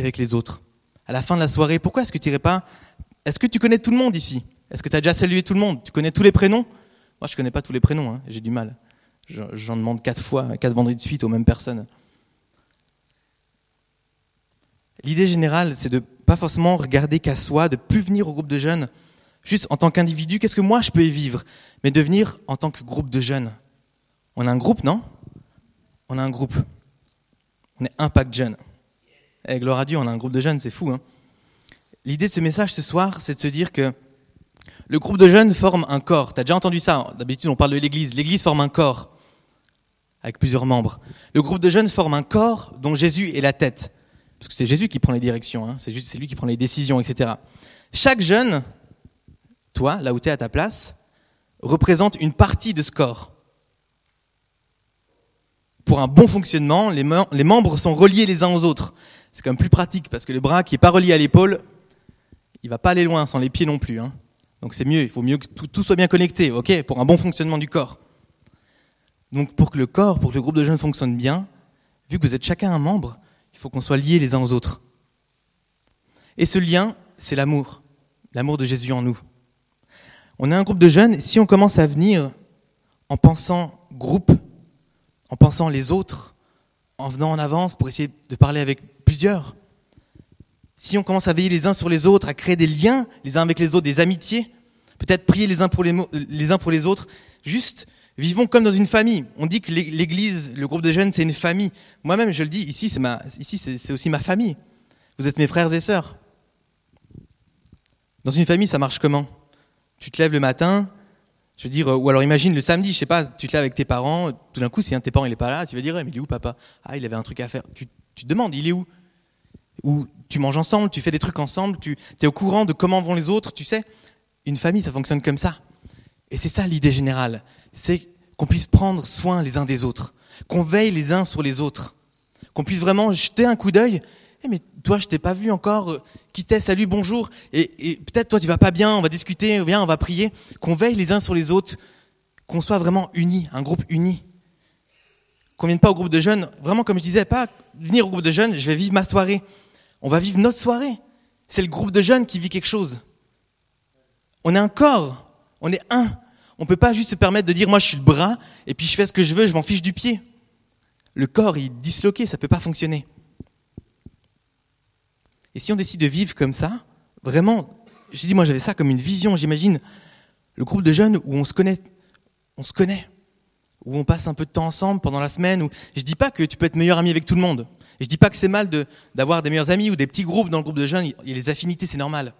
avec les autres. À la fin de la soirée, pourquoi est-ce que tu irais pas Est-ce que tu connais tout le monde ici? Est-ce que tu as déjà salué tout le monde? Tu connais tous les prénoms? Moi, je connais pas tous les prénoms, hein, j'ai du mal. J'en demande quatre fois, quatre vendredis de suite aux mêmes personnes. L'idée générale, c'est de pas forcément regarder qu'à soi, de plus venir au groupe de jeunes juste en tant qu'individu, qu'est-ce que moi je peux y vivre, mais de venir en tant que groupe de jeunes. On a un groupe, non? On a un groupe. On est Impact Jeunes. Eh, gloire à Dieu, on a un groupe de jeunes, c'est fou. Hein L'idée de ce message ce soir, c'est de se dire que le groupe de jeunes forme un corps. Tu as déjà entendu ça D'habitude, on parle de l'Église. L'Église forme un corps avec plusieurs membres. Le groupe de jeunes forme un corps dont Jésus est la tête. Parce que c'est Jésus qui prend les directions, hein. c'est lui qui prend les décisions, etc. Chaque jeune, toi, là où tu es à ta place, représente une partie de ce corps. Pour un bon fonctionnement, les, membres sont reliés les uns aux autres. C'est quand même plus pratique parce que le bras qui n'est pas relié à l'épaule, il va pas aller loin sans les pieds non plus. Hein. Donc c'est mieux, il faut mieux que tout, soit bien connecté, ok, pour un bon fonctionnement du corps. Donc pour que le corps, pour que le groupe de jeunes fonctionne bien, vu que vous êtes chacun un membre, il faut qu'on soit liés les uns aux autres. Et ce lien, c'est l'amour, l'amour de Jésus en nous. On est un groupe de jeunes, et si on commence à venir en pensant groupe, en pensant les autres, en venant en avance pour essayer de parler avec plusieurs, si on commence à veiller les uns sur les autres, à créer des liens les uns avec les autres, des amitiés, peut-être prier les uns pour les, les uns pour les autres, juste Vivons comme dans une famille. On dit que l'Église, le groupe de jeunes, c'est une famille. Moi-même, je le dis, ici, c'est ma, ici, c'est aussi ma famille. Vous êtes mes frères et sœurs. Dans une famille, ça marche comment? Tu te lèves le matin, je veux dire, ou alors imagine le samedi, je sais pas, tu te lèves avec tes parents, tout d'un coup, si un de tes parents il est pas là, tu vas dire, mais il est où papa? Ah, il avait un truc à faire. Tu, tu te demandes, il est où? Ou tu manges ensemble, tu fais des trucs ensemble, tu es au courant de comment vont les autres, tu sais? Une famille, ça fonctionne comme ça. Et c'est ça l'idée générale c'est qu'on puisse prendre soin les uns des autres, qu'on veille les uns sur les autres, qu'on puisse vraiment jeter un coup d'œil. Eh mais toi, je t'ai pas vu encore. Euh, qui t'es Salut, bonjour. Et, peut-être toi, tu vas pas bien. On va discuter. Viens, on va prier. Qu'on veille les uns sur les autres. Qu'on soit vraiment unis, un groupe uni. Qu'on vienne pas au groupe de jeunes. Vraiment, comme je disais, pas venir au groupe de jeunes. Je vais vivre ma soirée. On va vivre notre soirée. C'est le groupe de jeunes qui vit quelque chose. On est un corps. On est un. On peut pas juste se permettre de dire moi je suis le bras et puis je fais ce que je veux, je m'en fiche du pied. Le corps il est disloqué, ça peut pas fonctionner. Et si on décide de vivre comme ça, vraiment, je dis moi j'avais ça comme une vision, j'imagine le groupe de jeunes où on se connaît, où on passe un peu de temps ensemble pendant la semaine. Où... Je dis pas que tu peux être meilleur ami avec tout le monde. Je dis pas que c'est mal d'avoir des meilleurs amis ou des petits groupes dans le groupe de jeunes. Il y a les affinités, c'est normal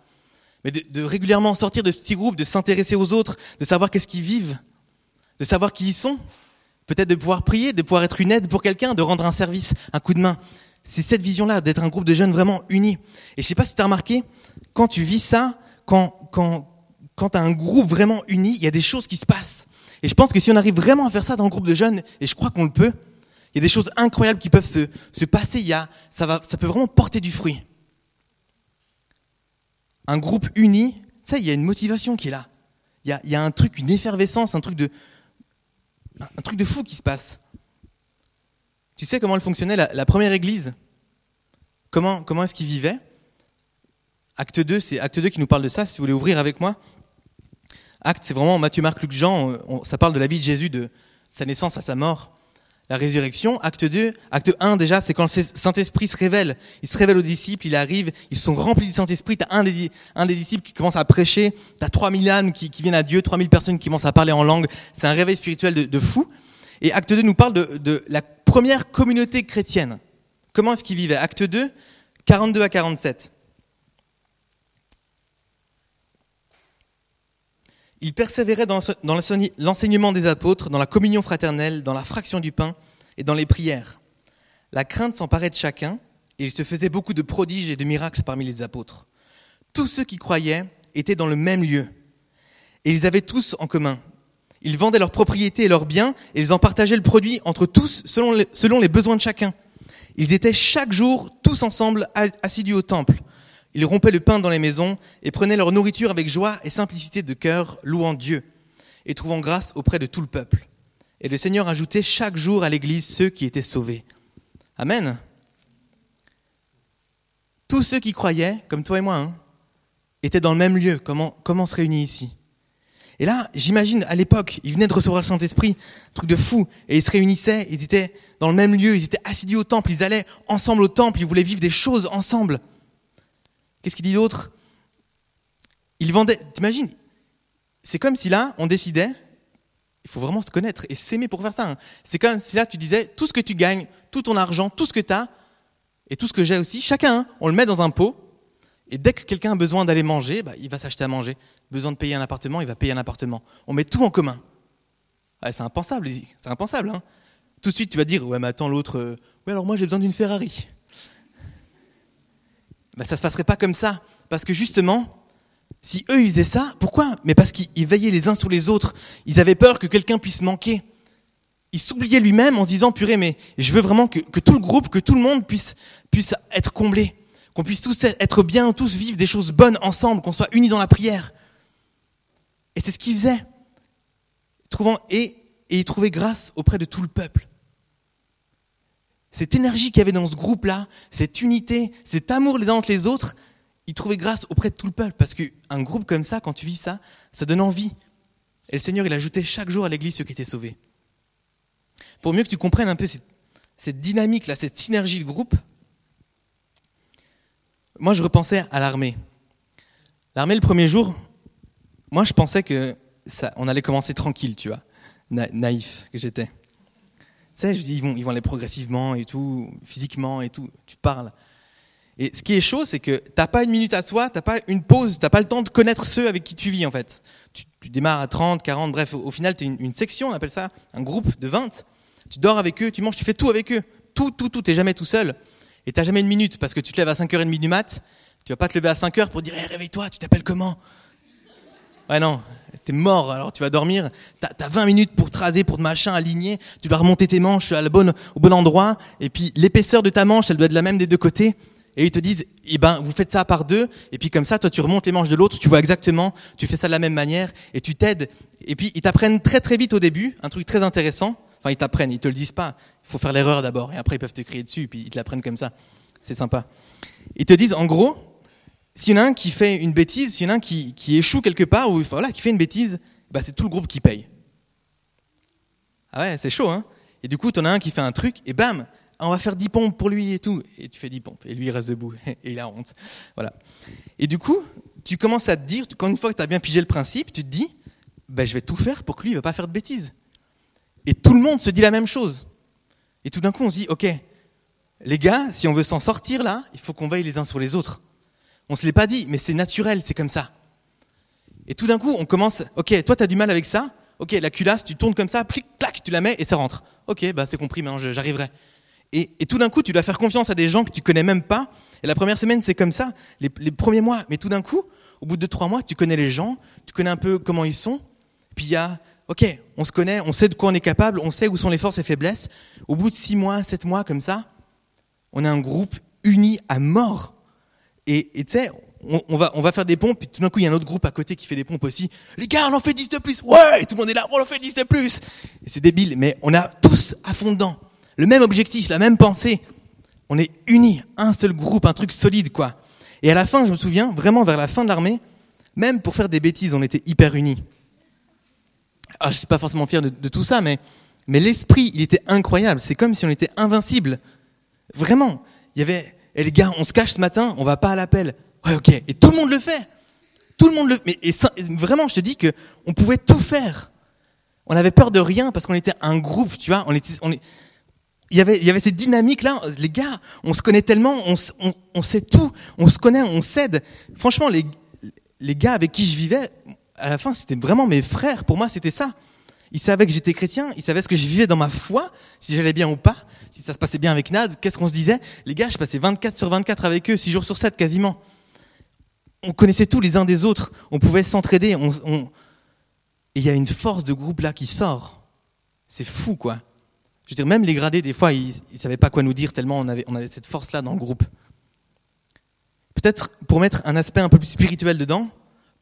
mais de, régulièrement sortir de ce petit groupe, de s'intéresser aux autres, de savoir qu'est-ce qu'ils vivent, de savoir qui ils sont, peut-être de pouvoir prier, de pouvoir être une aide pour quelqu'un, de rendre un service, un coup de main. C'est cette vision-là, d'être un groupe de jeunes vraiment unis. Et je sais pas si tu as remarqué, quand tu vis ça, quand, quand, quand tu as un groupe vraiment uni, il y a des choses qui se passent. Et je pense que si on arrive vraiment à faire ça dans le groupe de jeunes, et je crois qu'on le peut, il y a des choses incroyables qui peuvent se, se passer. Il y a, ça, va, ça peut vraiment porter du fruit un groupe uni, ça, il y a une motivation qui est là. Il y a, un truc, une effervescence, un truc de, un truc de fou qui se passe. Tu sais comment elle fonctionnait, la, première église? Comment, comment est-ce qu'ils vivaient? Acte 2, c'est Acte 2 qui nous parle de ça, si vous voulez ouvrir avec moi. Acte, c'est vraiment Matthieu, Marc, Luc, Jean, ça parle de la vie de Jésus, de sa naissance à sa mort la résurrection. Acte 2, acte 1 déjà, c'est quand le Saint-Esprit se révèle. Il se révèle aux disciples, il arrive, ils sont remplis du Saint-Esprit. Tu as un des, un des disciples qui commence à prêcher, tu as 3000 âmes qui, viennent à Dieu, 3000 personnes qui commencent à parler en langue. C'est un réveil spirituel de, fou. Et acte 2 nous parle de, la première communauté chrétienne. Comment est-ce qu'ils vivaient? Acte 2, 42 à 47. Il persévérait dans l'enseignement des apôtres, dans la communion fraternelle, dans la fraction du pain et dans les prières. La crainte s'emparait de chacun, et il se faisait beaucoup de prodiges et de miracles parmi les apôtres. Tous ceux qui croyaient étaient dans le même lieu, et ils avaient tous en commun. Ils vendaient leurs propriétés et leurs biens, et ils en partageaient le produit entre tous selon les, besoins de chacun. Ils étaient chaque jour tous ensemble assidus au temple ils rompaient le pain dans les maisons et prenaient leur nourriture avec joie et simplicité de cœur, louant Dieu et trouvant grâce auprès de tout le peuple. Et le Seigneur ajoutait chaque jour à l'Église ceux qui étaient sauvés. Amen. tous ceux qui croyaient, comme toi et moi, hein, étaient dans le même lieu. Comment, comment se réunit ici? Et là, j'imagine, à l'époque, ils venaient de recevoir le Saint-Esprit, truc de fou, et ils se réunissaient, ils étaient dans le même lieu, ils étaient assidus au temple, ils allaient ensemble au temple, ils voulaient vivre des choses ensemble. Qu'est-ce qu'il dit d'autre Ils vendaient, t'imagines? C'est comme si là, on décidait, il faut vraiment se connaître et s'aimer pour faire ça. Hein. C'est comme si là, tu disais, tout ce que tu gagnes, tout ton argent, tout ce que tu as, et tout ce que j'ai aussi, chacun, hein, on le met dans un pot, et dès que quelqu'un a besoin d'aller manger, bah, il va s'acheter à manger. Besoin de payer un appartement, il va payer un appartement. On met tout en commun. c'est impensable, c'est impensable. Hein. Tout de suite, tu vas dire, ouais, mais attends, l'autre, euh, ouais, alors moi j'ai besoin d'une Ferrari. Bah, ça ne se passerait pas comme ça. Parce que justement, si eux ils faisaient ça, pourquoi? Mais parce qu'ils veillaient les uns sur les autres. Ils avaient peur que quelqu'un puisse manquer. Ils s'oubliaient lui-même en se disant, purée, mais je veux vraiment que, que, tout le groupe, que tout le monde puisse, puisse être comblé qu'on puisse tous être bien, tous vivre des choses bonnes ensemble, qu'on soit unis dans la prière. Et c'est ce qu'il faisait. Trouvant, et, et il trouvait grâce auprès de tout le peuple. Cette énergie qu'il y avait dans ce groupe-là, cette unité, cet amour les uns entre les autres, il trouvait grâce auprès de tout le peuple. Parce qu'un groupe comme ça, quand tu vis ça, ça donne envie. Et le Seigneur, il ajoutait chaque jour à l'église ceux qui étaient sauvés. Pour mieux que tu comprennes un peu cette, cette dynamique-là, cette synergie de groupe, moi, je repensais à l'armée. L'armée, le premier jour, moi, je pensais que ça, on allait commencer tranquille, tu vois, naïf que j'étais. Tu sais, je dis, ils vont, ils vont aller progressivement et tout, physiquement et tout. Tu parles. Et ce qui est chaud, c'est que tu n'as pas une minute à toi, tu n'as pas une pause, tu n'as pas le temps de connaître ceux avec qui tu vis, en fait. Tu, démarres à 30, 40, bref, au, final, tu une, une, section, on appelle ça un groupe de 20. Tu dors avec eux, tu manges, tu fais tout avec eux. Tout, tout, tout, tu n'es jamais tout seul. Et t'as jamais une minute parce que tu te lèves à 5h30 du mat, tu vas pas te lever à 5h pour dire hey, réveille-toi, tu t'appelles comment? Ouais non, t'es mort, alors tu vas dormir, t'as as 20 minutes pour tracer, pour te machin, aligner, tu dois remonter tes manches à la bonne, au bon endroit, et puis l'épaisseur de ta manche, elle doit être la même des deux côtés, et ils te disent, eh ben, vous faites ça par deux, et puis comme ça, toi, tu remontes les manches de l'autre, tu vois exactement, tu fais ça de la même manière, et tu t'aides. Et puis, ils t'apprennent très très vite au début, un truc très intéressant, Enfin, ils t'apprennent, ils te le disent pas. Il faut faire l'erreur d'abord, et après ils peuvent te crier dessus, puis ils te l'apprennent comme ça. C'est sympa. Ils te disent, en gros, s'il y en a un qui fait une bêtise, s'il y en a un qui, qui échoue quelque part, ou voilà, qui fait une bêtise, bah, c'est tout le groupe qui paye. Ah ouais, c'est chaud, hein Et du coup, tu en as un qui fait un truc, et bam, on va faire 10 pompes pour lui et tout. Et tu fais 10 pompes, et lui il reste debout, et il a honte. Voilà. Et du coup, tu commences à te dire, quand une fois que tu as bien pigé le principe, tu te dis, bah, je vais tout faire pour que lui ne va pas faire de bêtises. Et tout le monde se dit la même chose. Et tout d'un coup, on se dit, OK, les gars, si on veut s'en sortir là, il faut qu'on veille les uns sur les autres. On ne se l'est pas dit, mais c'est naturel, c'est comme ça. Et tout d'un coup, on commence, OK, toi, tu as du mal avec ça. OK, la culasse, tu tournes comme ça, plic, clac, tu la mets et ça rentre. OK, bah c'est compris, maintenant j'arriverai. Et, et, tout d'un coup, tu dois faire confiance à des gens que tu connais même pas. Et la première semaine, c'est comme ça, les, les, premiers mois. Mais tout d'un coup, au bout de trois mois, tu connais les gens, tu connais un peu comment ils sont. Puis il y a ok, on se connaît, on sait de quoi on est capable, on sait où sont les forces et faiblesses. Au bout de six mois, sept mois, comme ça, on est un groupe uni à mort. Et tu sais, on, va, on va faire des pompes, puis tout d'un coup, il y a un autre groupe à côté qui fait des pompes aussi. Les gars, on en fait 10 de plus. Ouais, et tout le monde est là, on en fait 10 de plus. Et c'est débile, mais on a tous à fond dedans. Le même objectif, la même pensée. On est unis, un seul groupe, un truc solide, quoi. Et à la fin, je me souviens, vraiment vers la fin de l'armée, même pour faire des bêtises, on était hyper unis ah, je ne suis pas forcément fier de, tout ça, mais, mais l'esprit, il était incroyable. C'est comme si on était invincible. Vraiment. Il y avait, et eh, les gars, on se cache ce matin, on va pas à l'appel. Ouais, ok. Et tout le monde le fait. Tout le monde le mais et vraiment, je te dis que on pouvait tout faire. On avait peur de rien parce qu'on était un groupe, tu vois. On est, il y avait, il y avait cette dynamique là. Les gars, on se connaît tellement, on, on, on sait tout, on se connaît, on s'aide. Franchement, les, les gars avec qui je vivais, à la fin, c'était vraiment mes frères. Pour moi, c'était ça. Ils savaient que j'étais chrétien, ils savaient ce que je vivais dans ma foi, si j'allais bien ou pas, si ça se passait bien avec Nad, qu'est-ce qu'on se disait? Les gars, je passais 24 sur 24 avec eux, 6 jours sur 7 quasiment. On connaissait tous les uns des autres, on pouvait s'entraider. Et il y a une force de groupe là qui sort. C'est fou, quoi. Je veux dire, même les gradés, des fois, ils ne savaient pas quoi nous dire tellement on avait, cette force-là dans le groupe. Peut-être pour mettre un aspect un peu plus spirituel dedans,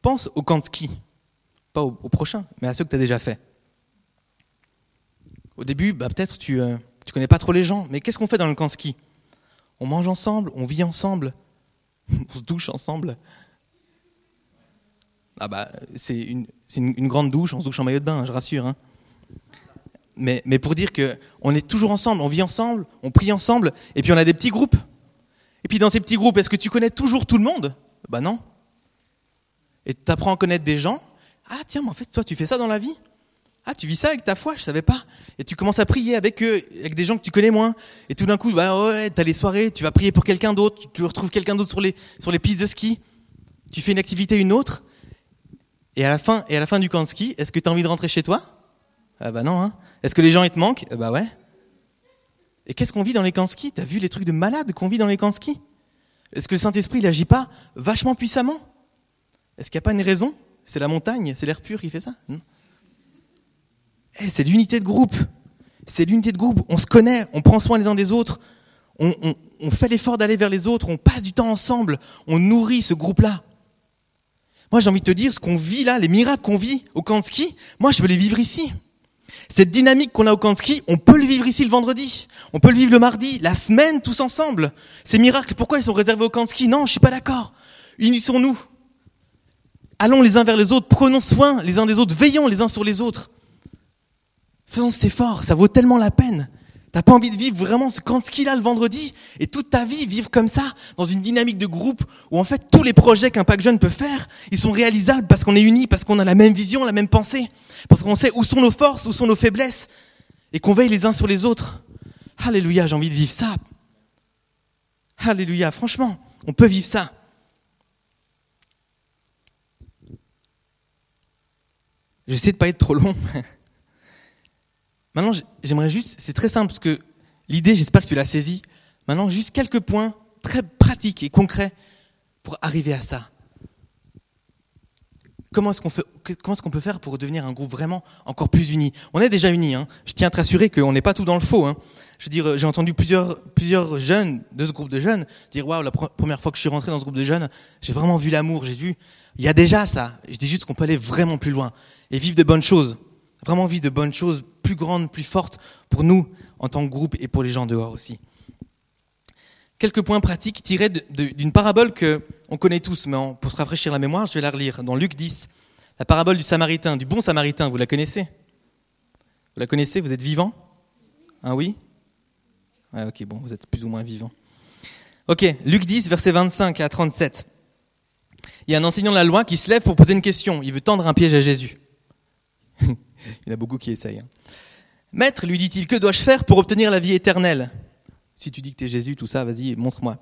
pense au camp de pas au, prochain, mais à ceux que tu as déjà fait. Au début, bah, peut-être tu ne euh, connais pas trop les gens, mais qu'est-ce qu'on fait dans le camp ski? On mange ensemble, on vit ensemble, On se douche ensemble. Ah bah, c'est une, grande douche, on se douche en maillot de bain, je rassure. Hein. Mais, mais, pour dire qu'on est toujours ensemble, on vit ensemble, on prie ensemble, et puis on a des petits groupes. Et puis dans ces petits groupes, est-ce que tu connais toujours tout le monde? Bah non. Et tu apprends à connaître des gens? Ah tiens, mais en fait, toi, tu fais ça dans la vie? Ah, tu vis ça avec ta foi, je savais pas. Et tu commences à prier avec eux, avec des gens que tu connais moins. Et tout d'un coup, bah ouais, t'as les soirées, tu vas prier pour quelqu'un d'autre, tu retrouves quelqu'un d'autre sur les, pistes de ski. Tu fais une activité, une autre. Et à la fin, et à la fin du camp de ski, est-ce que tu as envie de rentrer chez toi? Ah bah non, hein. Est-ce que les gens, ils te manquent? Ah Bah ouais. Et qu'est-ce qu'on vit dans les camps de ski? T'as vu les trucs de malades qu'on vit dans les camps de ski? Est-ce que le Saint-Esprit, il agit pas vachement puissamment? Est-ce qu'il n'y a pas une raison? C'est la montagne, c'est l'air pur qui fait ça? Eh, C'est l'unité de groupe. C'est l'unité de groupe. On se connaît, on prend soin les uns des autres, on, fait l'effort d'aller vers les autres, on passe du temps ensemble, on nourrit ce groupe-là. Moi, j'ai envie de te dire, ce qu'on vit là, les miracles qu'on vit au camp de ski, moi, je veux les vivre ici. Cette dynamique qu'on a au camp de ski, on peut le vivre ici le vendredi, on peut le vivre le mardi, la semaine, tous ensemble. Ces miracles, pourquoi ils sont réservés au camp de ski? Non, je suis pas d'accord. Unissons-nous. Allons les uns vers les autres, prenons soin les uns des autres, veillons les uns sur les autres. Faisons cet effort, ça vaut tellement la peine. T'as pas envie de vivre vraiment ce ski là le vendredi et toute ta vie vivre comme ça dans une dynamique de groupe où en fait tous les projets qu'un pack jeune peut faire, ils sont réalisables parce qu'on est unis, parce qu'on a la même vision, la même pensée, parce qu'on sait où sont nos forces, où sont nos faiblesses et qu'on veille les uns sur les autres. Alléluia, j'ai envie de vivre ça. Alléluia, franchement, on peut vivre ça. J'essaie de pas être trop long. Maintenant, j'aimerais juste, c'est très simple, parce que l'idée, j'espère que tu l'as saisie. Maintenant, juste quelques points très pratiques et concrets pour arriver à ça. Comment est-ce qu'on peut faire pour devenir un groupe vraiment encore plus uni? On est déjà unis. Hein. Je tiens à te rassurer qu'on n'est pas tout dans le faux. Hein. Je veux dire, j'ai entendu plusieurs, plusieurs jeunes de ce groupe de jeunes dire waouh, la première fois que je suis rentré dans ce groupe de jeunes, j'ai vraiment vu l'amour. J'ai vu, il y a déjà ça. Je dis juste qu'on peut aller vraiment plus loin et vivre de bonnes choses vraiment vivre de bonnes choses plus grandes, plus fortes pour nous en tant que groupe et pour les gens dehors aussi. Quelques points pratiques tirés d'une parabole que on connaît tous, mais pour se rafraîchir la mémoire, je vais la relire dans Luc 10. La parabole du Samaritain, du bon Samaritain, vous la connaissez? Vous la connaissez? Vous êtes vivant? Ah oui? Ok, bon, vous êtes plus ou moins vivant. Ok, Luc 10, versets 25 à 37. Il y a un enseignant de la loi qui se lève pour poser une question. Il veut tendre un piège à Jésus. Il y en a beaucoup qui essayent. Hein. Maître, lui dit-il, que dois-je faire pour obtenir la vie éternelle? Si tu dis que tu es Jésus, tout ça, vas-y, montre-moi.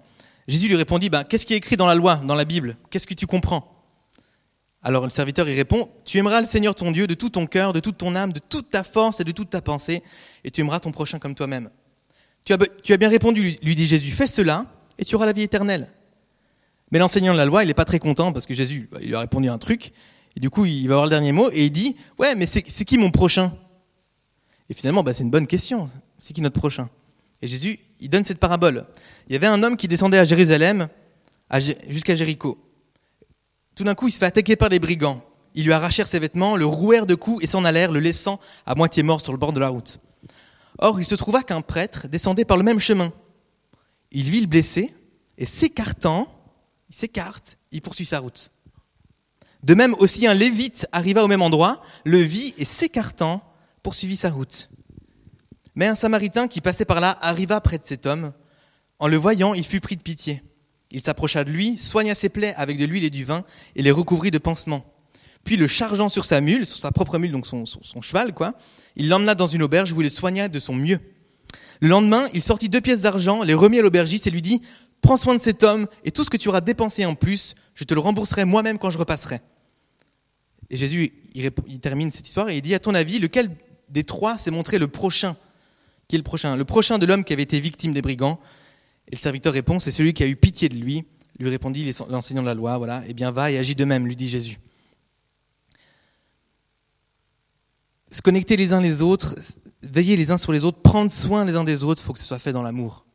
Jésus lui répondit, ben, qu'est-ce qui est écrit dans la loi, dans la Bible? Qu'est-ce que tu comprends? Alors le serviteur y répond, tu aimeras le Seigneur ton Dieu de tout ton cœur, de toute ton âme, de toute ta force et de toute ta pensée, et tu aimeras ton prochain comme toi-même. Tu as, bien répondu, lui dit Jésus, fais cela, et tu auras la vie éternelle. Mais l'enseignant de la loi, il n'est pas très content parce que Jésus, il lui a répondu un truc, et du coup, il va avoir le dernier mot et il dit Ouais, mais c'est qui mon prochain? Et finalement, bah, c'est une bonne question. C'est qui notre prochain? Et Jésus, il donne cette parabole. Il y avait un homme qui descendait à Jérusalem jusqu'à Jéricho. Tout d'un coup, il se fait attaquer par des brigands. Ils lui arrachèrent ses vêtements, le rouèrent de coups et s'en allèrent, le laissant à moitié mort sur le bord de la route. Or, il se trouva qu'un prêtre descendait par le même chemin. Il vit le blessé et s'écartant, il s'écarte, il poursuit sa route. De même aussi un lévite arriva au même endroit, le vit et s'écartant poursuivit sa route. Mais un samaritain qui passait par là arriva près de cet homme. En le voyant, il fut pris de pitié. Il s'approcha de lui, soigna ses plaies avec de l'huile et du vin et les recouvrit de pansements. Puis le chargeant sur sa mule, sur sa propre mule, donc son, cheval, quoi, il l'emmena dans une auberge où il le soigna de son mieux. Le lendemain, il sortit deux pièces d'argent, les remit à l'aubergiste et lui dit Prends soin de cet homme et tout ce que tu auras dépensé en plus, je te le rembourserai moi-même quand je repasserai. Et Jésus, il, termine cette histoire et il dit, à ton avis, lequel des trois s'est montré le prochain? Qui est le prochain? Le prochain de l'homme qui avait été victime des brigands. Et le serviteur répond, c'est celui qui a eu pitié de lui. Lui répondit l'enseignant de la loi, voilà. Eh bien, va et agis de même, lui dit Jésus. Se connecter les uns les autres, veiller les uns sur les autres, prendre soin les uns des autres, il faut que ce soit fait dans l'amour.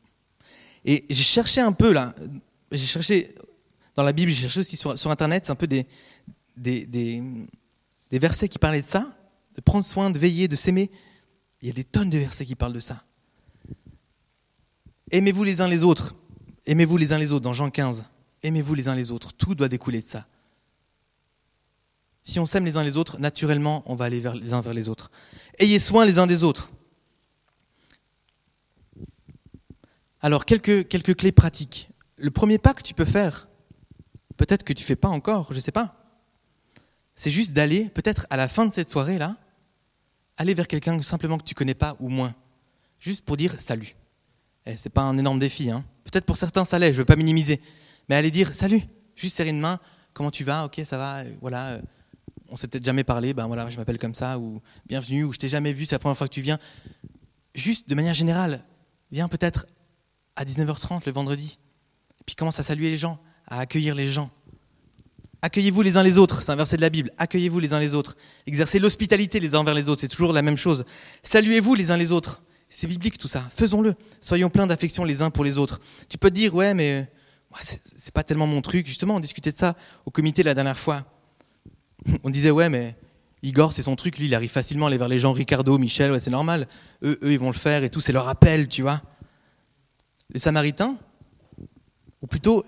Et j'ai cherché un peu là, j'ai cherché dans la Bible, j'ai cherché aussi sur, Internet, un peu des, des, des, versets qui parlaient de ça, de prendre soin, de veiller, de s'aimer. Il y a des tonnes de versets qui parlent de ça. Aimez-vous les uns les autres. Aimez-vous les uns les autres dans Jean 15. Aimez-vous les uns les autres. Tout doit découler de ça. Si on s'aime les uns les autres, naturellement, on va aller vers les uns vers les autres. Ayez soin les uns des autres. Alors, quelques, quelques clés pratiques. Le premier pas que tu peux faire, peut-être que tu ne fais pas encore, je ne sais pas, c'est juste d'aller, peut-être à la fin de cette soirée-là, aller vers quelqu'un simplement que tu connais pas ou moins, juste pour dire salut. Ce c'est pas un énorme défi, hein. Peut-être pour certains ça l'est, je veux pas minimiser, mais aller dire salut, juste serrer une main, comment tu vas, ok ça va, voilà, euh, on s'est peut-être jamais parlé, ben voilà, je m'appelle comme ça, ou bienvenue, ou je t'ai jamais vu, c'est la première fois que tu viens. Juste de manière générale, viens peut-être à 19h30 le vendredi, et puis commence à saluer les gens, à accueillir les gens. Accueillez-vous les uns les autres, c'est un verset de la Bible. Accueillez-vous les uns les autres. Exercez l'hospitalité les uns envers les autres, c'est toujours la même chose. Saluez-vous les uns les autres. C'est biblique tout ça. Faisons-le. Soyons pleins d'affection les uns pour les autres. Tu peux te dire, ouais, mais c'est pas tellement mon truc. Justement, on discutait de ça au comité la dernière fois. On disait, ouais, mais Igor, c'est son truc. Lui, il arrive facilement à aller vers les gens. Ricardo, Michel, ouais, c'est normal. Eux, eux, ils vont le faire et tout. C'est leur appel, tu vois. Les Samaritains, ou plutôt,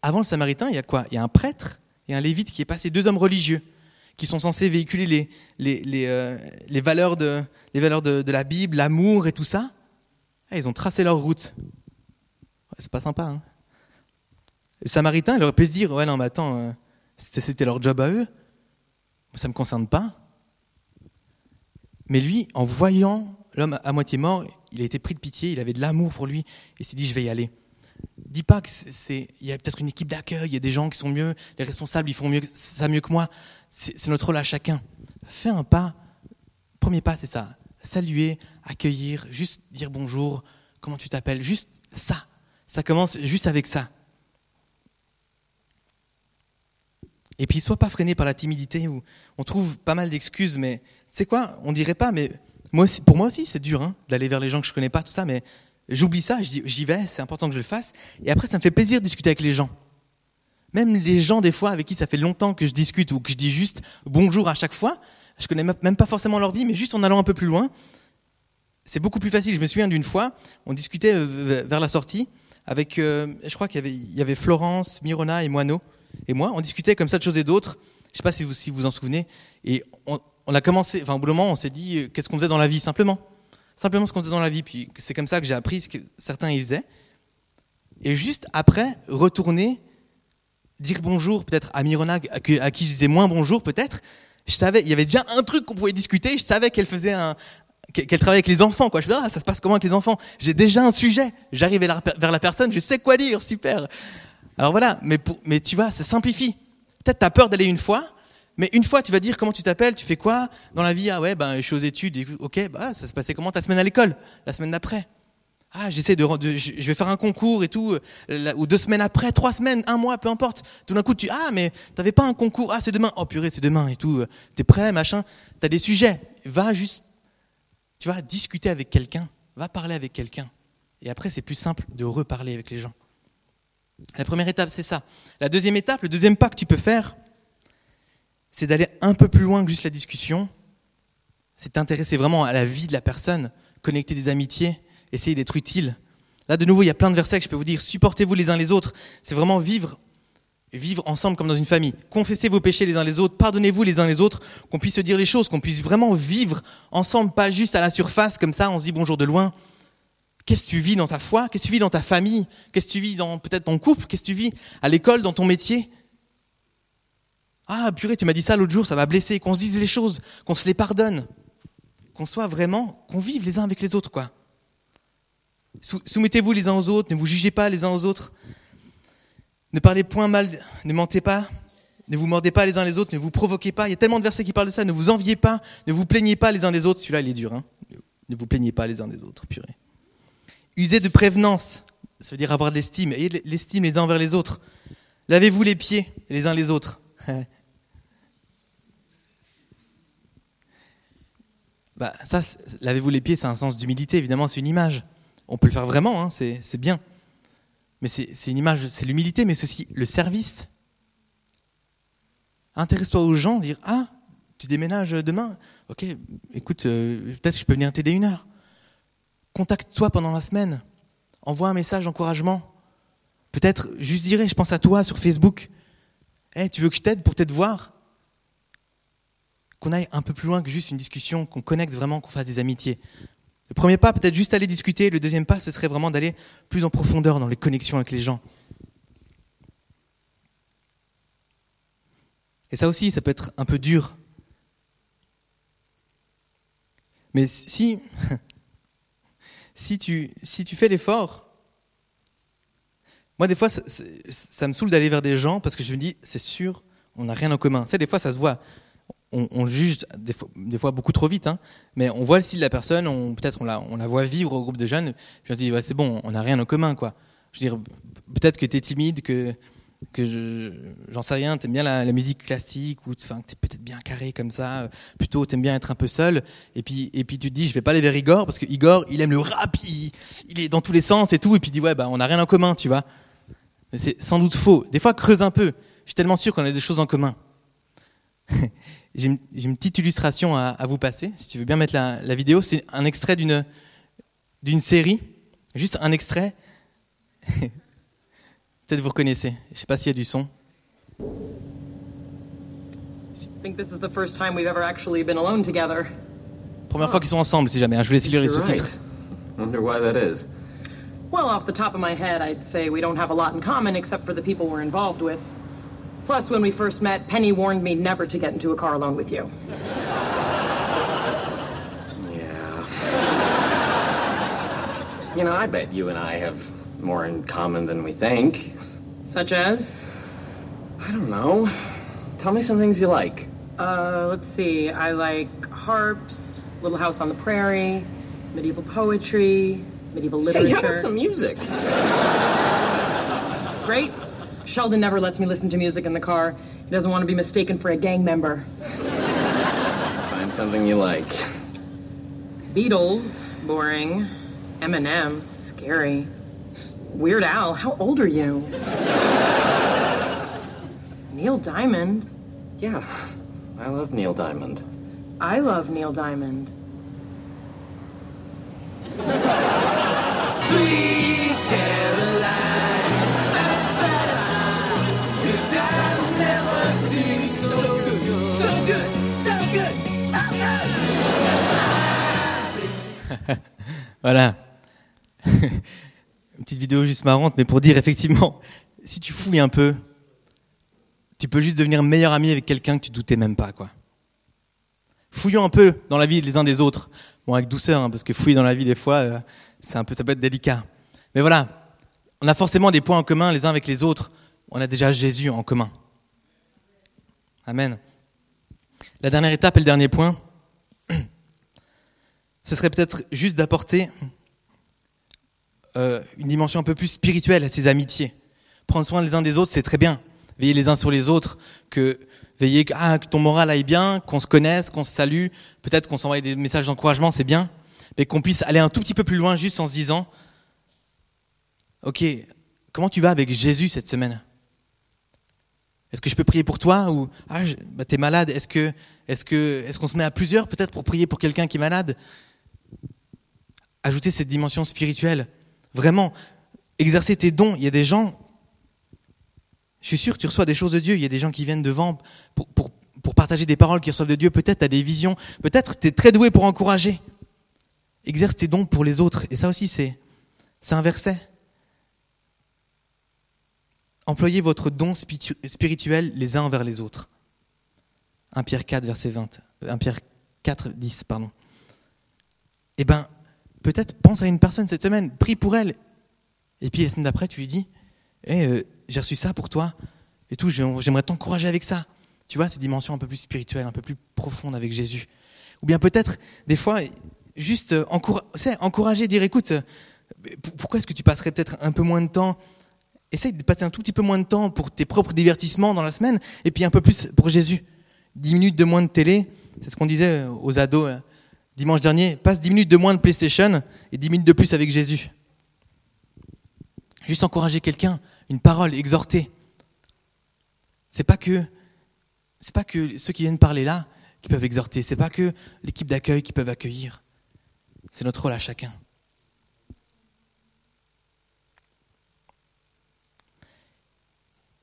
avant le Samaritain, il y a quoi? Il y a un prêtre et un lévite qui est passé, deux hommes religieux, qui sont censés véhiculer les, euh, valeurs, de, la Bible, l'amour et tout ça. Ah, ils ont tracé leur route. c'est pas sympa. Hein le Samaritain, il aurait pu se dire, ouais non mais attends, euh, c'était leur job à eux, ça ne me concerne pas. Mais lui, en voyant l'homme à moitié mort, il a été pris de pitié, il avait de l'amour pour lui, et s'est dit, je vais y aller dis pas que c'est, il y a peut-être une équipe d'accueil, il y a des gens qui sont mieux, les responsables, ils font mieux, ça mieux que moi. C'est notre rôle à chacun. Fais un pas. Premier pas, c'est ça. Saluer, accueillir, juste dire bonjour, comment tu t'appelles, juste ça. Ça commence juste avec ça. Et puis, sois pas freiné par la timidité où on trouve pas mal d'excuses, mais c'est quoi? On dirait pas, mais pour moi aussi, c'est dur hein, d'aller vers les gens que je connais pas, tout ça, mais J'oublie ça, j'y vais, c'est important que je le fasse. Et après, ça me fait plaisir de discuter avec les gens. Même les gens, des fois, avec qui ça fait longtemps que je discute ou que je dis juste bonjour à chaque fois, je connais même pas forcément leur vie, mais juste en allant un peu plus loin, c'est beaucoup plus facile. Je me souviens d'une fois, on discutait euh, vers la sortie avec, euh, je crois qu'il y, avait, Florence, Mirona et Moineau et moi. On discutait comme ça de choses et d'autres. Je sais pas si vous si vous en souvenez. Et on, on a commencé, enfin au bout d'un moment, on s'est dit euh, qu'est-ce qu'on faisait dans la vie simplement simplement ce qu'on faisait dans la vie. Puis c'est comme ça que j'ai appris ce que certains y faisaient. Et juste après, retourner, dire bonjour peut-être à Mirona, à qui je disais moins bonjour peut-être. Je savais, il y avait déjà un truc qu'on pouvait discuter. Je savais qu'elle faisait un, qu'elle travaillait avec les enfants. Quoi. Je me disais, ah, ça se passe comment avec les enfants? J'ai déjà un sujet. J'arrive vers la personne, je sais quoi dire, super. Alors voilà, mais, mais tu vois, ça simplifie. Peut-être tu as peur d'aller une fois, mais une fois, tu vas dire comment tu t'appelles, tu fais quoi? Dans la vie Ah ouais, ben, je suis aux études. Ok, bah, ça se passait comment ta semaine à l'école? La semaine d'après Ah, j'essaie de, je vais faire un concours et tout. Euh, ou deux semaines après, trois semaines, un mois, peu importe. Tout d'un coup, tu Ah, mais t'avais pas un concours Ah, c'est demain. Oh purée, c'est demain et tout. T'es prêt, machin. T'as des sujets. Va juste, tu vas discuter avec quelqu'un. Va parler avec quelqu'un. Et après, c'est plus simple de reparler avec les gens. La première étape, c'est ça. La deuxième étape, le deuxième pas que tu peux faire, c'est d'aller un peu plus loin que juste la discussion. C'est t'intéresser vraiment à la vie de la personne, connecter des amitiés, essayer d'être utile. Là, de nouveau, il y a plein de versets que je peux vous dire. Supportez-vous les uns les autres. C'est vraiment vivre, vivre ensemble comme dans une famille. Confessez vos péchés les uns les autres. Pardonnez-vous les uns les autres. Qu'on puisse se dire les choses, qu'on puisse vraiment vivre ensemble, pas juste à la surface comme ça. On se dit bonjour de loin. Qu'est-ce que tu vis dans ta foi? Qu'est-ce que tu vis dans ta famille? Qu'est-ce que tu vis dans peut-être ton couple? Qu'est-ce que tu vis à l'école, dans ton métier? Ah, purée, tu m'as dit ça l'autre jour, ça va blesser. Qu'on se dise les choses, qu'on se les pardonne. Qu'on soit vraiment, qu'on vive les uns avec les autres, quoi. Soumettez-vous les uns aux autres, ne vous jugez pas les uns aux autres. Ne parlez point mal, ne mentez pas, ne vous mordez pas les uns les autres, ne vous provoquez pas. Il y a tellement de versets qui parlent de ça. Ne vous enviez pas, ne vous plaignez pas les uns des autres. Celui-là, il est dur. Hein ne vous plaignez pas les uns des autres, purée. Usez de prévenance, ça veut dire avoir de l'estime. Ayez l'estime les uns envers les autres. Lavez-vous les pieds les uns les autres. bah, ça, lavez-vous les pieds, c'est un sens d'humilité, évidemment, c'est une image. On peut le faire vraiment, hein, c'est bien. Mais c'est une image, c'est l'humilité, mais ceci, le service. Intéresse-toi aux gens, dire Ah, tu déménages demain Ok, écoute, euh, peut-être que je peux venir t'aider une heure. Contacte-toi pendant la semaine. Envoie un message d'encouragement. Peut-être juste dirais, je pense à toi sur Facebook. Eh, tu veux que je t'aide pour t'aider voir? Qu'on aille un peu plus loin que juste une discussion, qu'on connecte vraiment, qu'on fasse des amitiés. Le premier pas, peut-être juste aller discuter. Le deuxième pas, ce serait vraiment d'aller plus en profondeur dans les connexions avec les gens. Et ça aussi, ça peut être un peu dur. Mais si, si, tu, si tu fais l'effort, moi des fois, ça, me saoule d'aller vers des gens parce que je me dis, c'est sûr, on n'a rien en commun. Tu sais, des fois, ça se voit. On, juge des fois, beaucoup trop vite, hein, mais on voit le style de la personne, peut-être on la, voit vivre au groupe de jeunes, puis on se dit, ouais, c'est bon, on n'a rien en commun. Quoi. Je veux dire, peut-être que tu es timide, que que j'en sais rien, t'aimes bien la, musique classique ou enfin t'es peut-être bien carré comme ça, plutôt t'aimes bien être un peu seul et puis et puis tu te dis je vais pas aller vers Igor parce que Igor il aime le rap, il, est dans tous les sens et tout et puis il dit ouais bah on a rien en commun tu vois. Mais c'est sans doute faux. Des fois creuse un peu. Je suis tellement sûr qu'on a des choses en commun. J'ai une, petite illustration à, vous passer. Si tu veux bien mettre la, la vidéo, c'est un extrait d'une d'une série, juste un extrait. Peut-être vous reconnaissez. Je ne sais pas s'il y a du son. Première fois qu'ils sont ensemble, si jamais. Hein. Je vous laisse lire les sous-titres. Is. Well, off the top of my head, I'd say we don't have a lot in common except for the people we're involved with. Plus, when we first met, Penny warned me never to get into a car alone with you. yeah. You know, I bet you and I have more in common than we think. Such as? I don't know. Tell me some things you like. Uh, let's see. I like harps, Little House on the Prairie, medieval poetry, medieval literature. Hey, how about some music? Great. Sheldon never lets me listen to music in the car. He doesn't want to be mistaken for a gang member. Find something you like. Beatles, boring. Eminem, scary. Weird Al, how old are you? Neil Diamond? Yeah, I love Neil Diamond. I love Neil Diamond. voilà. Une petite vidéo juste marrante, mais pour dire effectivement, si tu fouilles un peu, tu peux juste devenir meilleur ami avec quelqu'un que tu doutais même pas, quoi. Fouillons un peu dans la vie les uns des autres. Bon, avec douceur, hein, parce que fouiller dans la vie des fois, euh, c'est un peu, ça peut être délicat. Mais voilà, on a forcément des points en commun les uns avec les autres. On a déjà Jésus en commun. Amen. La dernière étape et le dernier point, ce serait peut-être juste d'apporter euh, une dimension un peu plus spirituelle à ces amitiés. Prendre soin les uns des autres, c'est très bien. Veiller les uns sur les autres, que veiller ah, que ton moral aille bien, qu'on se connaisse, qu'on se salue, peut-être qu'on s'envoie des messages d'encouragement, c'est bien, mais qu'on puisse aller un tout petit peu plus loin juste en se disant, ok, comment tu vas avec Jésus cette semaine? Est-ce que je peux prier pour toi ou ah, bah, t'es malade Est-ce que que est-ce qu'on se met à plusieurs peut-être pour prier pour quelqu'un qui est malade? Ajouter cette dimension spirituelle. Vraiment, exercer tes dons. Il y a des gens, je suis sûr tu reçois des choses de Dieu. Il y a des gens qui viennent devant pour, pour, pour partager des paroles qui reçoivent de Dieu. Peut-être tu as des visions. Peut-être tu es très doué pour encourager. Exerce tes dons pour les autres. Et ça aussi, c'est, un verset. Employez votre don spirituel les uns envers les autres. 1 Pierre 4, verset 20. 1 Pierre 4, 10, pardon. Eh ben, peut-être pense à une personne cette semaine, prie pour elle. Et puis la semaine d'après, tu lui dis, hey, euh, j'ai reçu ça pour toi, et tout, j'aimerais t'encourager avec ça. Tu vois, ces dimensions un peu plus spirituelles, un peu plus profondes avec Jésus. Ou bien peut-être, des fois, juste euh, encourager, dire, écoute, euh, pourquoi est-ce que tu passerais peut-être un peu moins de temps? Essaye de passer un tout petit peu moins de temps pour tes propres divertissements dans la semaine, et puis un peu plus pour Jésus. Dix minutes de moins de télé, c'est ce qu'on disait aux ados dimanche dernier, passe 10 minutes de moins de PlayStation et 10 minutes de plus avec Jésus. Juste encourager quelqu'un, une parole, exhorter. C'est pas que pas que ceux qui viennent parler là qui peuvent exhorter, c'est pas que l'équipe d'accueil qui peuvent accueillir. C'est notre rôle à chacun.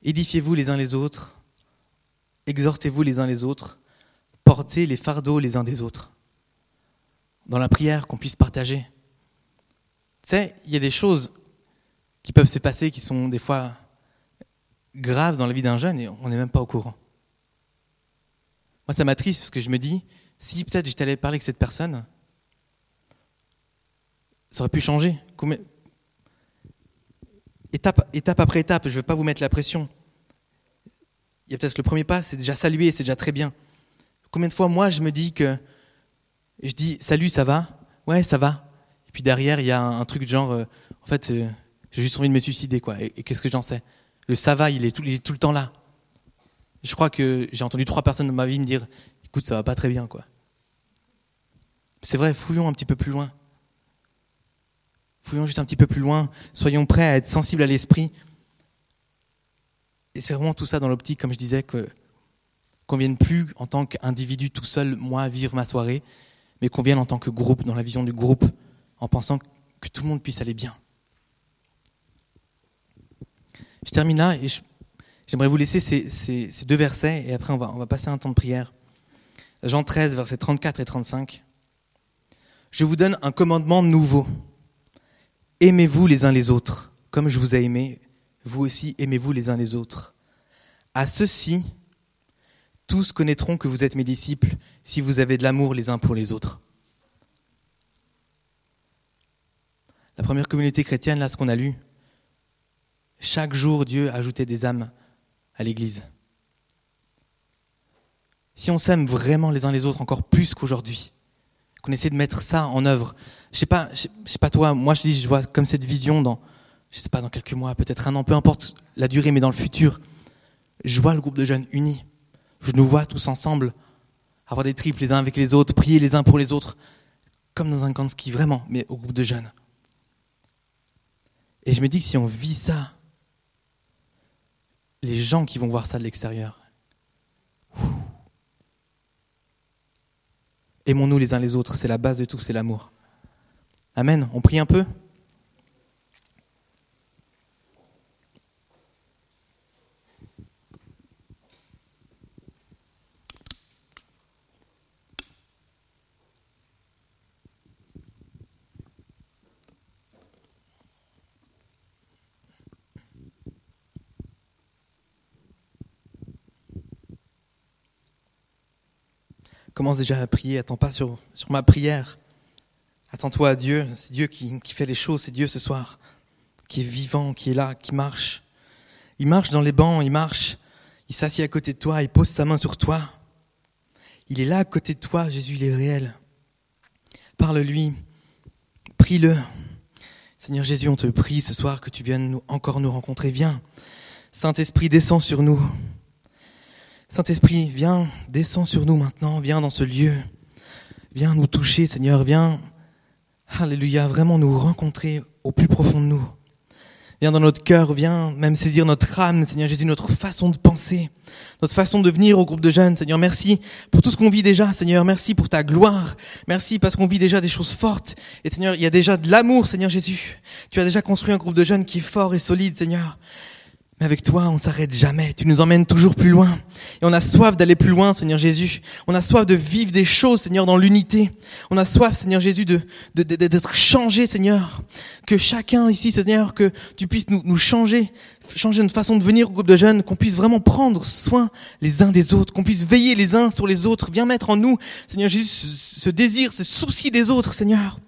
Édifiez-vous les uns les autres, exhortez-vous les uns les autres, portez les fardeaux les uns des autres. Dans la prière, qu'on puisse partager. Tu sais, il y a des choses qui peuvent se passer qui sont des fois graves dans la vie d'un jeune et on n'est même pas au courant. Moi, ça m'attriste parce que je me dis, si peut-être j'étais allé parler avec cette personne, ça aurait pu changer. Étape, après étape, je ne vais pas vous mettre la pression. Il y a peut-être le premier pas, c'est déjà saluer, c'est déjà très bien. Combien de fois, moi, je me dis que. Je dis, salut, ça va? Ouais, ça va. Et puis derrière, il y a un, truc de genre, euh, en fait, euh, j'ai juste envie de me suicider, quoi. Et, qu'est-ce que j'en sais? Le ça va, il est, tout, le temps là. Je crois que j'ai entendu trois personnes dans ma vie me dire, écoute, ça va pas très bien, quoi. C'est vrai, fouillons un petit peu plus loin. Fouillons juste un petit peu plus loin. Soyons prêts à être sensibles à l'esprit. Et c'est vraiment tout ça dans l'optique, comme je disais, que qu'on vienne plus en tant qu'individu tout seul, moi, vivre ma soirée, mais qu'on vienne en tant que groupe, dans la vision du groupe, en pensant que tout le monde puisse aller bien. Je termine là et j'aimerais vous laisser ces, deux versets et après on va, on va passer un temps de prière. Jean 13, versets 34 et 35. Je vous donne un commandement nouveau. Aimez-vous les uns les autres, comme je vous ai aimé, vous aussi aimez-vous les uns les autres. À ceux-ci, tous connaîtront que vous êtes mes disciples si vous avez de l'amour les uns pour les autres. La première communauté chrétienne, là, ce qu'on a lu, chaque jour, Dieu ajoutait des âmes à l'Église. Si on s'aime vraiment les uns les autres encore plus qu'aujourd'hui, qu'on essaie de mettre ça en œuvre, je sais pas, je sais pas toi, moi je dis, je vois comme cette vision dans, je sais pas, dans quelques mois, peut-être un an, peu importe la durée, mais dans le futur, je vois le groupe de jeunes unis. Je nous vois tous ensemble avoir des tripes les uns avec les autres, prier les uns pour les autres, comme dans un camp de ski, vraiment, mais au groupe de jeunes. Et je me dis que si on vit ça, les gens qui vont voir ça de l'extérieur, aimons-nous les uns les autres, c'est la base de tout, c'est l'amour. Amen. On prie un peu Commence déjà à prier, attends pas sur, sur ma prière. Attends-toi à Dieu, c'est Dieu qui, fait les choses, c'est Dieu ce soir, qui est vivant, qui est là, qui marche. Il marche dans les bancs, il marche, il s'assied à côté de toi, il pose sa main sur toi. Il est là à côté de toi, Jésus, il est réel. Parle-lui, prie-le. Seigneur Jésus, on te prie ce soir que tu viennes encore nous rencontrer. Viens, Saint-Esprit, descends sur nous. Saint-Esprit, viens, descends sur nous maintenant, viens dans ce lieu. Viens nous toucher, Seigneur, viens, Alléluia, vraiment nous rencontrer au plus profond de nous. Viens dans notre cœur, viens même saisir notre âme, Seigneur Jésus, notre façon de penser, notre façon de venir au groupe de jeunes. Seigneur, merci pour tout ce qu'on vit déjà, Seigneur. Merci pour ta gloire. Merci parce qu'on vit déjà des choses fortes. Et Seigneur, il y a déjà de l'amour, Seigneur Jésus. Tu as déjà construit un groupe de jeunes qui est fort et solide, Seigneur. Mais avec toi, on s'arrête jamais. Tu nous emmènes toujours plus loin. Et on a soif d'aller plus loin, Seigneur Jésus. On a soif de vivre des choses, Seigneur, dans l'unité. On a soif, Seigneur Jésus, de, d'être changé, Seigneur. Que chacun ici, Seigneur, que tu puisses nous, nous changer, changer notre façon de venir au groupe de jeunes, qu'on puisse vraiment prendre soin les uns des autres, qu'on puisse veiller les uns sur les autres. Viens mettre en nous, Seigneur Jésus, ce désir, ce souci des autres, Seigneur.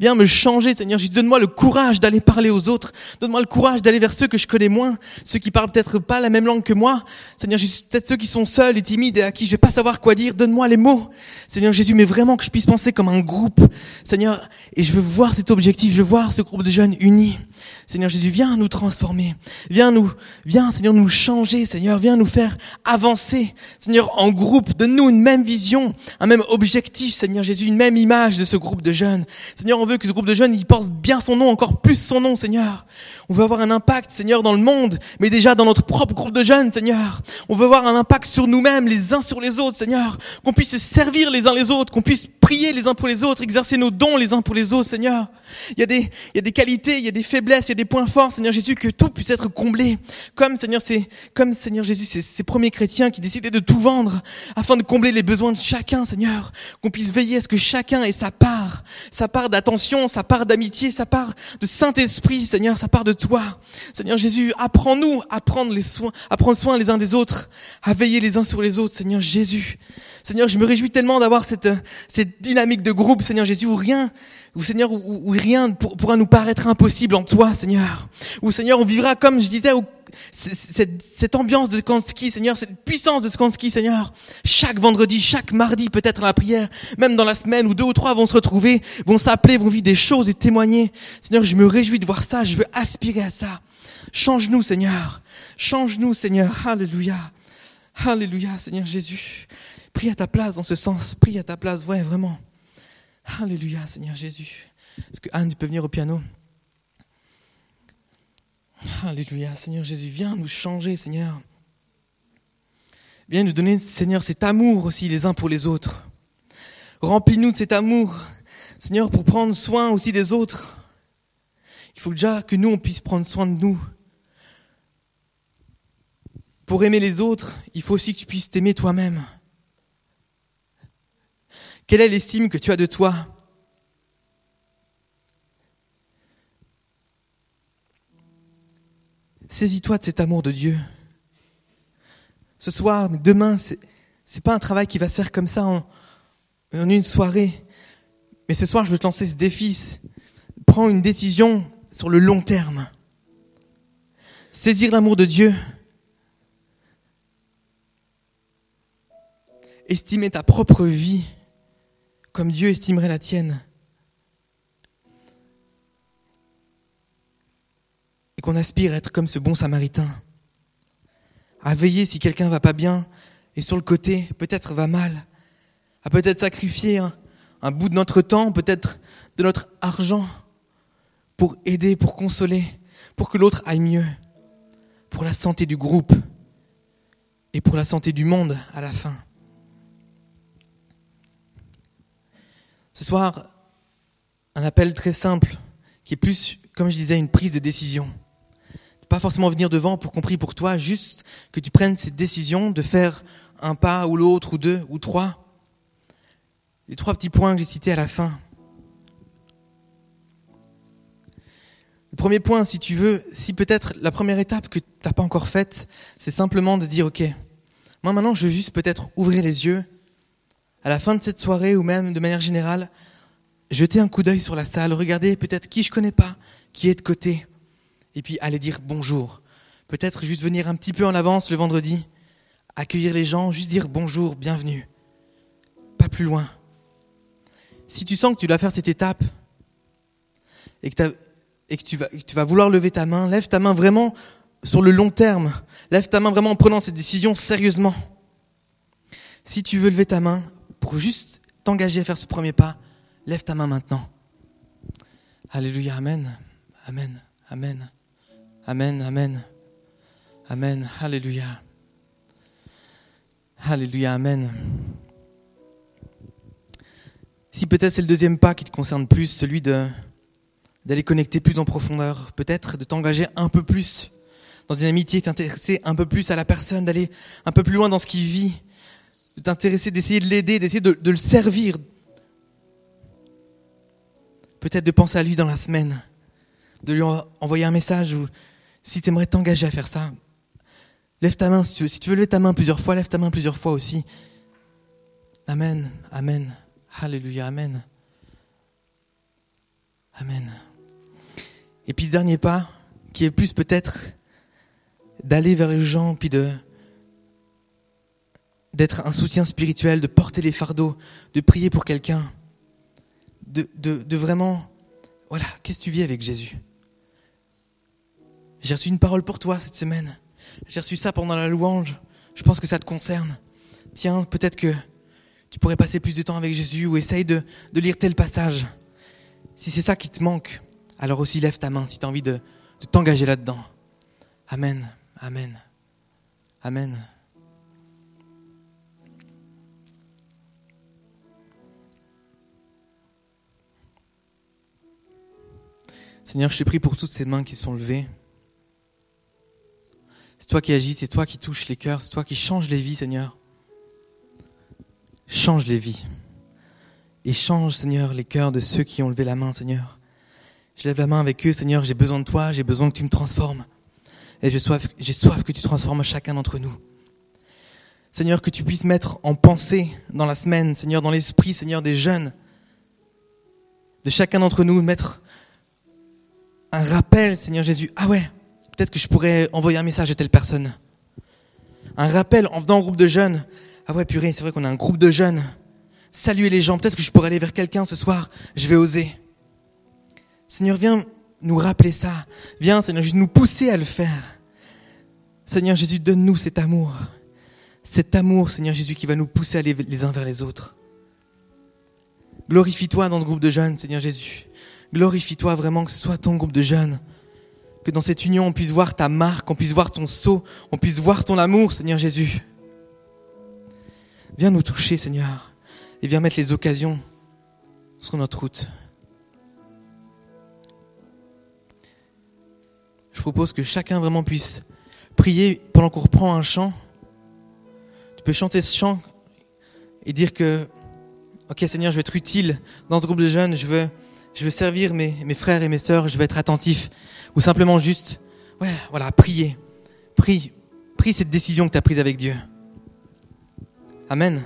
Viens me changer, Seigneur Jésus. Donne-moi le courage d'aller parler aux autres. Donne-moi le courage d'aller vers ceux que je connais moins, ceux qui parlent peut-être pas la même langue que moi. Seigneur Jésus, peut-être ceux qui sont seuls et timides et à qui je vais pas savoir quoi dire. Donne-moi les mots. Seigneur Jésus, mais vraiment que je puisse penser comme un groupe. Seigneur, et je veux voir cet objectif, je veux voir ce groupe de jeunes unis. Seigneur Jésus, viens nous transformer. Viens nous, viens, Seigneur, nous changer. Seigneur, viens nous faire avancer. Seigneur, en groupe, donne-nous une même vision, un même objectif, Seigneur Jésus, une même image de ce groupe de jeunes. Seigneur, on veut que ce groupe de jeunes, il porte bien son nom, encore plus son nom, Seigneur. On veut avoir un impact, Seigneur, dans le monde, mais déjà dans notre propre groupe de jeunes, Seigneur. On veut avoir un impact sur nous-mêmes, les uns sur les autres, Seigneur. Qu'on puisse se servir les uns les autres, qu'on puisse prier les uns pour les autres, exercer nos dons les uns pour les autres, Seigneur. Il y a des, il y a des qualités, il y a des faiblesses, il y a des points forts, Seigneur Jésus, que tout puisse être comblé. Comme, Seigneur, Jésus, c'est ces premiers chrétiens qui décidaient de tout vendre afin de combler les besoins de chacun, Seigneur. Qu'on puisse veiller à ce que chacun ait sa part, sa part d'attention, sa part d'amitié, sa part de Saint-Esprit, Seigneur, sa part de toi. Seigneur Jésus, apprends-nous à les soins, à prendre soin les uns des autres, à veiller les uns sur les autres, Seigneur Jésus. Seigneur, je me réjouis tellement d'avoir cette, cette dynamique de groupe, Seigneur Jésus, où rien, où Seigneur, où, rien pourra nous paraître impossible en toi, Seigneur. Où Seigneur, on vivra comme je disais, cette, cette, ambiance de Kansky, Seigneur, cette puissance de Kansky, Seigneur. Chaque vendredi, chaque mardi, peut-être à la prière, même dans la semaine où deux ou trois vont se retrouver, vont s'appeler, vont vivre des choses et témoigner. Seigneur, je me réjouis de voir ça, je veux aspirer à ça. Change-nous, Seigneur. Change-nous, Seigneur. Alléluia. Alléluia, Seigneur Jésus. Prie à ta place dans ce sens. Prie à ta place, ouais, vraiment. Alléluia, Seigneur Jésus. Est-ce que Anne, tu peux venir au piano? Alléluia, Seigneur Jésus, viens nous changer, Seigneur. Viens nous donner, Seigneur, cet amour aussi les uns pour les autres. Remplis-nous de cet amour, Seigneur, pour prendre soin aussi des autres. Il faut déjà que nous, on puisse prendre soin de nous. Pour aimer les autres, il faut aussi que tu puisses t'aimer toi-même. Quelle est l'estime que tu as de toi? Saisis-toi de cet amour de Dieu. Ce soir, demain, ce n'est pas un travail qui va se faire comme ça en, en une soirée. Mais ce soir, je veux te lancer ce défi. Prends une décision sur le long terme. Saisir l'amour de Dieu. Estimer ta propre vie comme Dieu estimerait la tienne. Et qu'on aspire à être comme ce bon samaritain. À veiller si quelqu'un va pas bien et sur le côté, peut-être va mal. À peut-être sacrifier un, un bout de notre temps, peut-être de notre argent pour aider, pour consoler, pour que l'autre aille mieux, pour la santé du groupe et pour la santé du monde à la fin. Ce soir, un appel très simple, qui est plus, comme je disais, une prise de décision. Pas forcément venir devant pour compris pour toi, juste que tu prennes cette décision de faire un pas ou l'autre ou deux ou trois. Les trois petits points que j'ai cités à la fin. Le premier point, si tu veux, si peut-être la première étape que tu n'as pas encore faite, c'est simplement de dire, OK, moi maintenant je veux juste peut-être ouvrir les yeux à la fin de cette soirée ou même de manière générale, jeter un coup d'œil sur la salle, regarder peut-être qui je connais pas, qui est de côté, et puis aller dire bonjour. Peut-être juste venir un petit peu en avance le vendredi, accueillir les gens, juste dire bonjour, bienvenue. Pas plus loin. Si tu sens que tu dois faire cette étape et que, que tu vas vouloir lever ta main, lève ta main vraiment sur le long terme. Lève ta main vraiment en prenant cette décision sérieusement. Si tu veux lever ta main, pour juste t'engager à faire ce premier pas, lève ta main maintenant. Alléluia, Amen, Amen, Amen, Amen, Amen, Amen, Alléluia. Alléluia, Amen. Si peut-être c'est le deuxième pas qui te concerne plus, celui d'aller connecter plus en profondeur, peut-être de t'engager un peu plus dans une amitié, t'intéresser un peu plus à la personne, d'aller un peu plus loin dans ce qu'il vit, de t'intéresser, d'essayer de l'aider, d'essayer de, le servir. Peut-être de penser à lui dans la semaine, de lui envoyer un message ou si tu aimerais t'engager à faire ça, lève ta main. Si tu, veux, lever ta main plusieurs fois, lève ta main plusieurs fois aussi. Amen, Amen, Alléluia, Amen. Amen. Et puis ce dernier pas, qui est plus peut-être d'aller vers les gens, puis de, d'être un soutien spirituel, de porter les fardeaux, de prier pour quelqu'un, de, vraiment, voilà, qu'est-ce que tu vis avec Jésus? J'ai reçu une parole pour toi cette semaine. J'ai reçu ça pendant la louange. Je pense que ça te concerne. Tiens, peut-être que tu pourrais passer plus de temps avec Jésus ou essaye de, lire tel passage. Si c'est ça qui te manque, alors aussi lève ta main si tu as envie de t'engager là-dedans. Amen, amen, amen. Seigneur, je te prie pour toutes ces mains qui sont levées. C'est toi qui agis, c'est toi qui touches les cœurs, c'est toi qui changes les vies, Seigneur. Change les vies. Et change, Seigneur, les cœurs de ceux qui ont levé la main, Seigneur. Je lève la main avec eux, Seigneur, j'ai besoin de toi, j'ai besoin que tu me transformes. Et j'ai soif, j'ai soif que tu transformes chacun d'entre nous. Seigneur, que tu puisses mettre en pensée dans la semaine, Seigneur, dans l'esprit, Seigneur, des jeunes, de chacun d'entre nous, mettre un rappel, Seigneur Jésus. Ah ouais, peut-être que je pourrais envoyer un message à telle personne. Un rappel en venant au groupe de jeunes. Ah ouais, purée, c'est vrai qu'on a un groupe de jeunes. Saluer les gens, peut-être que je pourrais aller vers quelqu'un ce soir. Je vais oser. Seigneur, viens nous rappeler ça. Viens, Seigneur Jésus, nous pousser à le faire. Seigneur Jésus, donne-nous cet amour. Cet amour, Seigneur Jésus, qui va nous pousser à aller les uns vers les autres. Glorifie-toi dans ce groupe de jeunes, Seigneur Jésus. Glorifie-toi vraiment, que ce soit ton groupe de jeunes. Que dans cette union, on puisse voir ta marque, on puisse voir ton sceau, on puisse voir ton amour, Seigneur Jésus. Viens nous toucher, Seigneur, et viens mettre les occasions sur notre route. Je propose que chacun vraiment puisse prier pendant qu'on reprend un chant. Tu peux chanter ce chant et dire que, ok Seigneur, je vais être utile dans ce groupe de jeunes, je veux, je veux servir mes, mes frères et mes sœurs, je veux être attentif. Ou simplement juste, ouais, voilà, prier. Prie, prie cette décision que tu as prise avec Dieu. Amen.